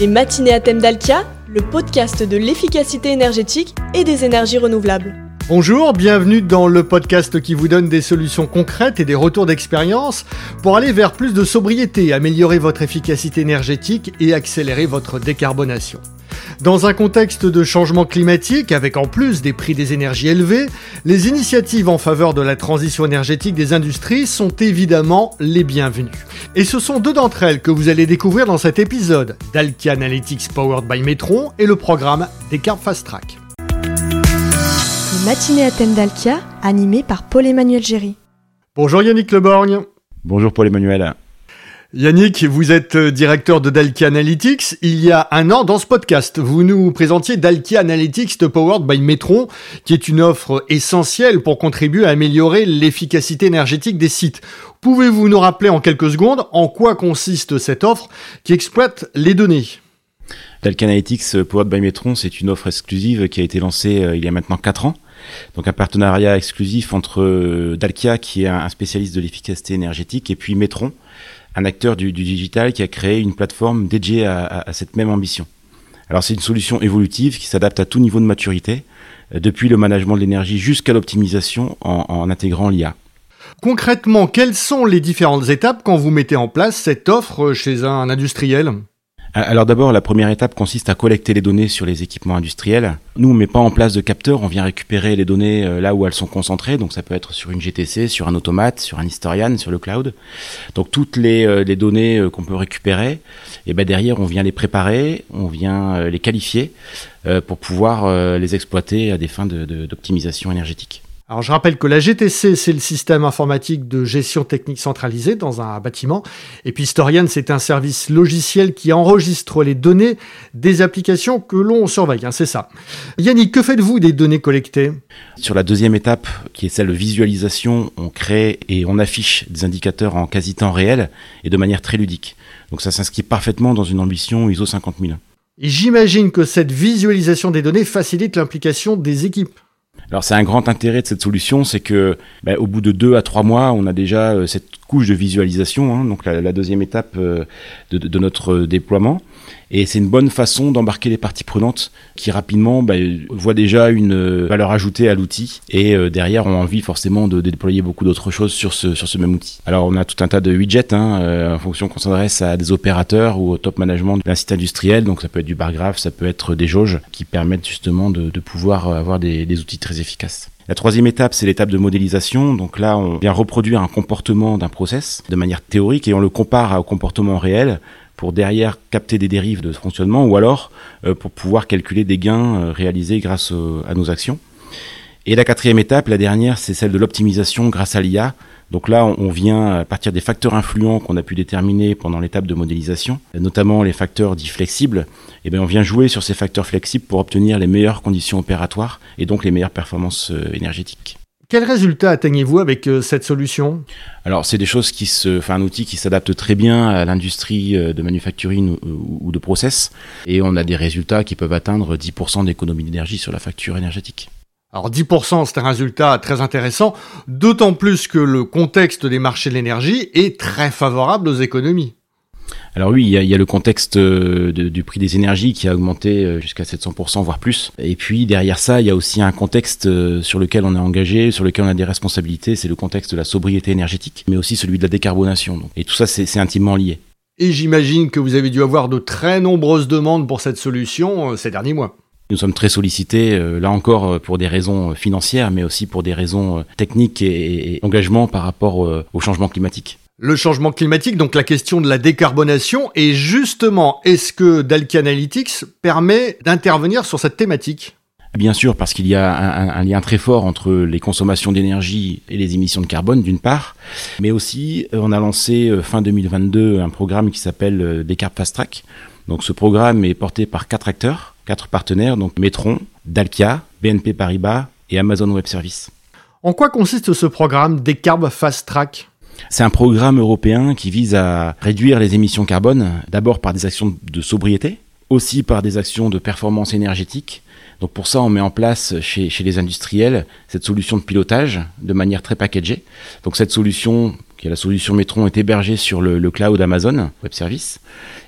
Les matinées à thème d'Alkia, le podcast de l'efficacité énergétique et des énergies renouvelables. Bonjour, bienvenue dans le podcast qui vous donne des solutions concrètes et des retours d'expérience pour aller vers plus de sobriété, améliorer votre efficacité énergétique et accélérer votre décarbonation. Dans un contexte de changement climatique, avec en plus des prix des énergies élevés, les initiatives en faveur de la transition énergétique des industries sont évidemment les bienvenues. Et ce sont deux d'entre elles que vous allez découvrir dans cet épisode, d'Alkia Analytics Powered by Metron et le programme Decarb Fast Track. Les matinées à thème d'Alkia, animées par Paul-Emmanuel Géry. Bonjour Yannick Leborgne. Bonjour Paul-Emmanuel. Yannick, vous êtes euh, directeur de Dalkia Analytics. Il y a un an, dans ce podcast, vous nous présentiez Dalkia Analytics Powered by Metron, qui est une offre essentielle pour contribuer à améliorer l'efficacité énergétique des sites. Pouvez-vous nous rappeler en quelques secondes en quoi consiste cette offre qui exploite les données? Dalkia Analytics Powered by Metron, c'est une offre exclusive qui a été lancée euh, il y a maintenant 4 ans. Donc un partenariat exclusif entre euh, Dalkia, qui est un spécialiste de l'efficacité énergétique, et puis Metron, un acteur du, digital qui a créé une plateforme dédiée à, cette même ambition. Alors c'est une solution évolutive qui s'adapte à tout niveau de maturité, euh, depuis le management de l'énergie jusqu'à l'optimisation en, en intégrant l'IA. Concrètement, quelles sont les différentes étapes quand vous mettez en place cette offre chez un industriel? Alors d'abord, la première étape consiste à collecter les données sur les équipements industriels. Nous, on met pas en place de capteurs, on vient récupérer les données euh, là où elles sont concentrées. Donc ça peut être sur une GTC, sur un automate, sur un historian, sur le cloud. Donc toutes les, euh, données euh, qu'on peut récupérer, et ben derrière, on vient les préparer, on vient les qualifier pour pouvoir les exploiter à des fins d'optimisation énergétique. Alors je rappelle que la GTC, c'est le système informatique de gestion technique centralisée dans un bâtiment. Et puis Historian, c'est un service logiciel qui enregistre les données des applications que l'on surveille. Hein, c'est ça. Yannick, que faites-vous des données collectées? Sur la deuxième étape, qui est celle de visualisation, on crée et on affiche des indicateurs en quasi-temps réel et de manière très ludique. Donc ça s'inscrit parfaitement dans une ambition ISO 50001. Et j'imagine que cette visualisation des données facilite l'implication des équipes. Alors c'est un grand intérêt de cette solution, c'est que bah, au bout de deux à trois mois, on a déjà euh, cette couche de visualisation, hein, donc la, deuxième étape euh, de, notre déploiement. Et c'est une bonne façon d'embarquer les parties prenantes qui rapidement bah, voient déjà une euh, valeur ajoutée à l'outil et derrière ont envie forcément de, déployer beaucoup d'autres choses sur ce, même outil. Alors on a tout un tas de widgets hein, en fonction qu'on s'adresse à des opérateurs ou au top management d'un site industriel. Donc ça peut être du bar graph, ça peut être des jauges qui permettent justement de, pouvoir avoir des, des outils très efficace. La troisième étape, c'est l'étape de modélisation. Donc là, on vient reproduire un comportement d'un process de manière théorique et on le compare au comportement réel pour derrière capter des dérives de fonctionnement ou alors euh, pour pouvoir calculer des gains euh, réalisés grâce à nos actions. Et la quatrième étape, la dernière, c'est celle de l'optimisation grâce à l'IA. Donc là, on vient à partir des facteurs influents qu'on a pu déterminer pendant l'étape de modélisation, notamment les facteurs dits flexibles, et eh bien on vient jouer sur ces facteurs flexibles pour obtenir les meilleures conditions opératoires et donc les meilleures performances euh, énergétiques. Quels résultats atteignez-vous avec euh, cette solution? Alors, c'est des choses qui se, enfin, un outil qui s'adapte très bien à l'industrie euh, de manufacturing ou de process, et on a des résultats qui peuvent atteindre 10% d'économie d'énergie sur la facture énergétique. Alors 10%, c'est un résultat très intéressant, d'autant plus que le contexte des marchés de l'énergie est très favorable aux économies. Alors oui, il y a, le contexte euh, du prix des énergies qui a augmenté euh, jusqu'à 700%, voire plus. Et puis derrière ça, il y a aussi un contexte euh, sur lequel on est engagé, sur lequel on a des responsabilités, c'est le contexte de la sobriété énergétique, mais aussi celui de la décarbonation. Et tout ça, c'est intimement lié. Et j'imagine que vous avez dû avoir de très nombreuses demandes pour cette solution ces derniers mois. Nous sommes très sollicités, là encore, pour des raisons financières, mais aussi pour des raisons techniques et, engagement par rapport au changement climatique. Le changement climatique, donc la question de la décarbonation, et justement, est-ce que Dalki Analytics permet d'intervenir sur cette thématique? Bien sûr, parce qu'il y a un, lien très fort entre les consommations d'énergie et les émissions de carbone, d'une part, mais aussi on a lancé fin 2022 un programme qui s'appelle Decarb Fast Track. Donc ce programme est porté par quatre acteurs quatre partenaires, donc Metron, Dalkia, BNP Paribas et Amazon Web Services. En quoi consiste ce programme Decarb Fast Track? C'est un programme européen qui vise à réduire les émissions carbone, d'abord par des actions de sobriété, aussi par des actions de performance énergétique. Donc pour ça, on met en place chez, chez les industriels cette solution de pilotage de manière très packagée. Donc cette solution qui est la solution Metron, est hébergée sur le, cloud Amazon Web Service.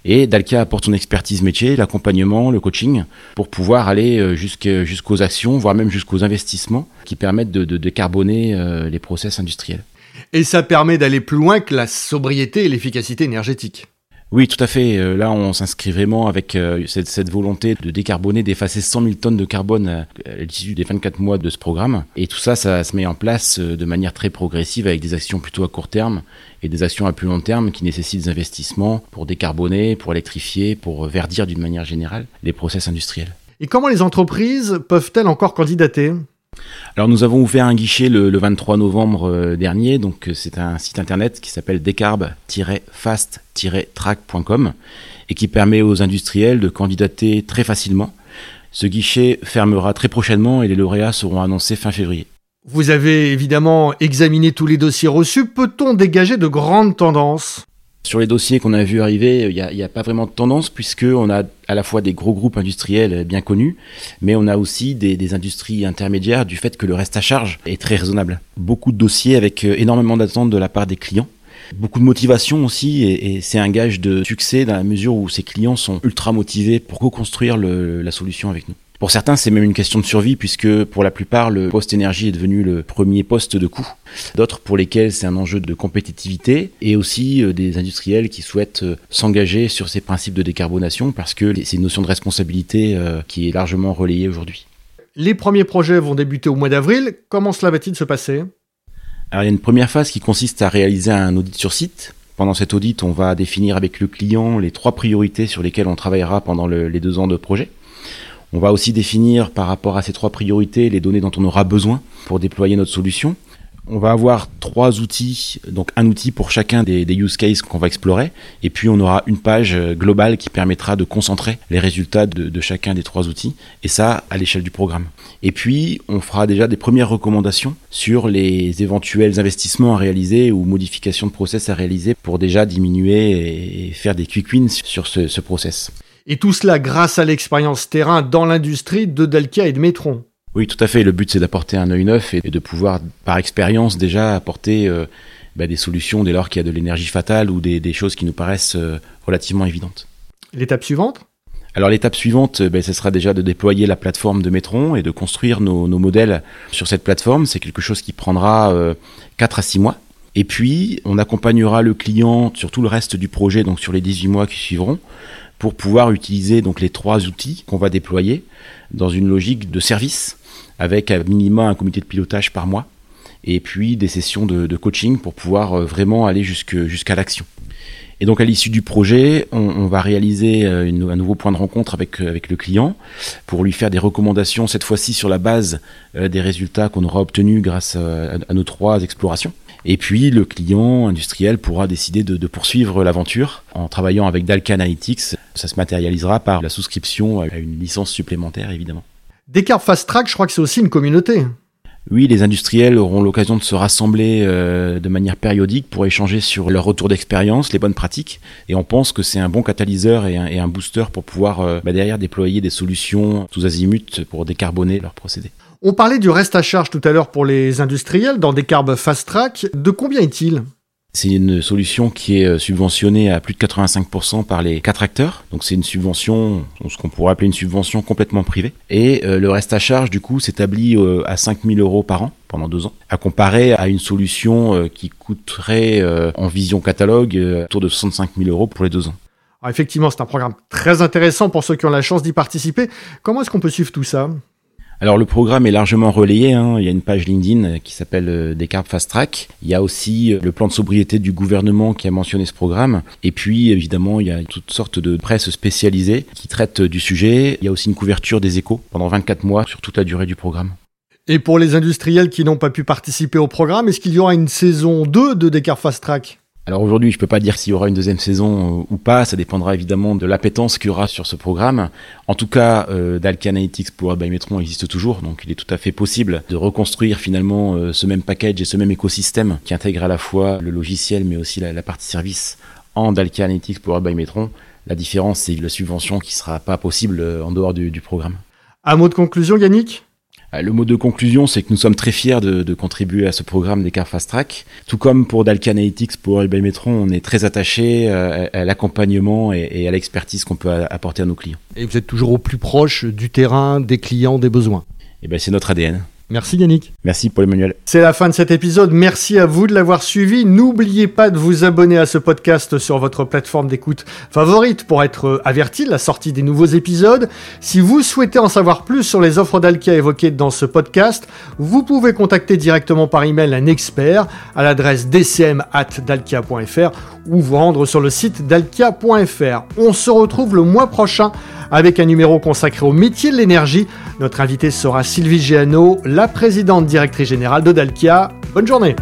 Et Dalkia apporte son expertise métier, l'accompagnement, le coaching, pour pouvoir aller euh, jusqu'aux actions, voire même jusqu'aux investissements qui permettent de, décarboner euh, les process industriels. Et ça permet d'aller plus loin que la sobriété et l'efficacité énergétique. Oui, tout à fait. Euh, là, on s'inscrit vraiment avec euh, cette, volonté de décarboner, d'effacer 100 000 tonnes de carbone à l'issue des 24 mois de ce programme. Et tout ça, ça se met en place euh, de manière très progressive avec des actions plutôt à court terme et des actions à plus long terme qui nécessitent des investissements pour décarboner, pour électrifier, pour verdir d'une manière générale les process industriels. Et comment les entreprises peuvent-elles encore candidater? Alors nous avons ouvert un guichet le, 23 novembre euh, dernier, donc euh, c'est un site internet qui s'appelle decarb-fast-track.com et qui permet aux industriels de candidater très facilement. Ce guichet fermera très prochainement et les lauréats seront annoncés fin février. Vous avez évidemment examiné tous les dossiers reçus. Peut-on dégager de grandes tendances? Sur les dossiers qu'on a vu arriver, il n'y a, pas vraiment de tendance puisqu'on a à la fois des gros groupes industriels bien connus, mais on a aussi des, industries intermédiaires du fait que le reste à charge est très raisonnable. Beaucoup de dossiers avec euh, énormément d'attentes de la part des clients. Beaucoup de motivation aussi, et, c'est un gage de succès dans la mesure où ces clients sont ultra motivés pour co-construire la solution avec nous. Pour certains, c'est même une question de survie puisque pour la plupart, le poste énergie est devenu le premier poste de coût. D'autres pour lesquels c'est un enjeu de compétitivité et aussi euh, des industriels qui souhaitent euh, s'engager sur ces principes de décarbonation parce que c'est une notion de responsabilité euh, qui est largement relayée aujourd'hui. Les premiers projets vont débuter au mois d'avril. Comment cela va-t-il se passer? Alors il y a une première phase qui consiste à réaliser un audit sur site pendant cet audit, on va définir avec le client les trois priorités sur lesquelles on travaillera pendant les deux ans de projet. On va aussi définir par rapport à ces trois priorités les données dont on aura besoin pour déployer notre solution. On va avoir trois outils, donc un outil pour chacun des, use cases qu'on va explorer, et puis on aura une page globale qui permettra de concentrer les résultats de, chacun des trois outils, et ça à l'échelle du programme. Et puis on fera déjà des premières recommandations sur les éventuels investissements à réaliser ou modifications de process à réaliser pour déjà diminuer et faire des quick wins sur ce, ce process. Et tout cela grâce à l'expérience terrain dans l'industrie de Delkia et de Metron. Oui, tout à fait. Le but, c'est d'apporter un œil neuf et de pouvoir, par expérience, déjà apporter euh, bah, des solutions dès lors qu'il y a de l'énergie fatale ou des, choses qui nous paraissent euh, relativement évidentes. L'étape suivante? Alors l'étape suivante, ben, ce sera déjà de déployer la plateforme de Metron et de construire nos, modèles sur cette plateforme. C'est quelque chose qui prendra 4 à 6 mois. Et puis, on accompagnera le client sur tout le reste du projet, donc sur les 18 mois qui suivront, pour pouvoir utiliser donc les trois outils qu'on va déployer dans une logique de service avec un minimum un comité de pilotage par mois et puis des sessions de, coaching pour pouvoir euh, vraiment aller jusqu'à l'action. Et donc à l'issue du projet, on, va réaliser euh, un nouveau point de rencontre avec, euh, avec le client pour lui faire des recommandations, cette fois-ci sur la base des résultats qu'on aura obtenus grâce à nos trois explorations. Et puis le client industriel pourra décider de, poursuivre l'aventure en travaillant avec Dalka Analytics. Ça se matérialisera par la souscription à une licence supplémentaire évidemment. Descartes Fast Track, je crois que c'est aussi une communauté. Oui, les industriels auront l'occasion de se rassembler euh, de manière périodique pour échanger sur leur retour d'expérience, les bonnes pratiques. Et on pense que c'est un bon catalyseur et un, booster pour pouvoir euh, bah, derrière déployer des solutions tous azimuts pour décarboner leurs procédés. On parlait du reste à charge tout à l'heure pour les industriels dans des carbes fast track. De combien est-il? C'est une solution qui est euh, subventionnée à plus de 85% par les quatre acteurs. Donc c'est une subvention, ce qu'on pourrait appeler une subvention complètement privée. Et euh, le reste à charge, du coup, s'établit euh, à 5000 euros par an pendant deux ans, à comparer à une solution qui coûterait en vision catalogue autour de 65 000 euros pour les deux ans. effectivement, c'est un programme très intéressant pour ceux qui ont la chance d'y participer. Comment est-ce qu'on peut suivre tout ça? Alors le programme est largement relayé. Hein. Il y a une page LinkedIn euh, qui s'appelle euh, Descartes Fast Track. Il y a aussi euh, le plan de sobriété du gouvernement qui a mentionné ce programme. Et puis évidemment, il y a toutes sortes de presse spécialisées qui traitent du sujet. Il y a aussi une couverture des échos pendant 24 mois sur toute la durée du programme. Et pour les industriels qui n'ont pas pu participer au programme, est-ce qu'il y aura une saison 2 de Descartes Fast Track? Alors aujourd'hui, je peux pas dire s'il y aura une deuxième saison euh, ou pas, ça dépendra évidemment de l'appétence qu'il y aura sur ce programme. En tout cas, euh, Analytics pour by Metron existe toujours, donc il est tout à fait possible de reconstruire finalement euh, ce même package et ce même écosystème qui intègre à la fois le logiciel mais aussi la, partie service en Dalkia Analytics pour by Metron. La différence, c'est la subvention qui sera pas possible euh, en dehors du, du programme. Un mot de conclusion, Yannick? Le mot de conclusion, c'est que nous sommes très fiers de, contribuer à ce programme des Fast Track. Tout comme pour Dalkia Analytics, pour Elbay Metron, on est très attaché euh, à, l'accompagnement et, à l'expertise qu'on peut apporter à nos clients. Et vous êtes toujours au plus proche du terrain, des clients, des besoins. Eh ben, c'est notre ADN. Merci Yannick. Merci Paul Emmanuel. C'est la fin de cet épisode. Merci à vous de l'avoir suivi. N'oubliez pas de vous abonner à ce podcast sur votre plateforme d'écoute favorite pour être averti de la sortie des nouveaux épisodes. Si vous souhaitez en savoir plus sur les offres d'Alkia évoquées dans ce podcast, vous pouvez contacter directement par email un expert à l'adresse dcm@dalkia.fr ou vous rendre sur le site dalkia.fr. On se retrouve le mois prochain avec un numéro consacré au métier de l'énergie. Notre invité sera Sylvie Géano, la présidente directrice générale de Dalkia. Bonne journée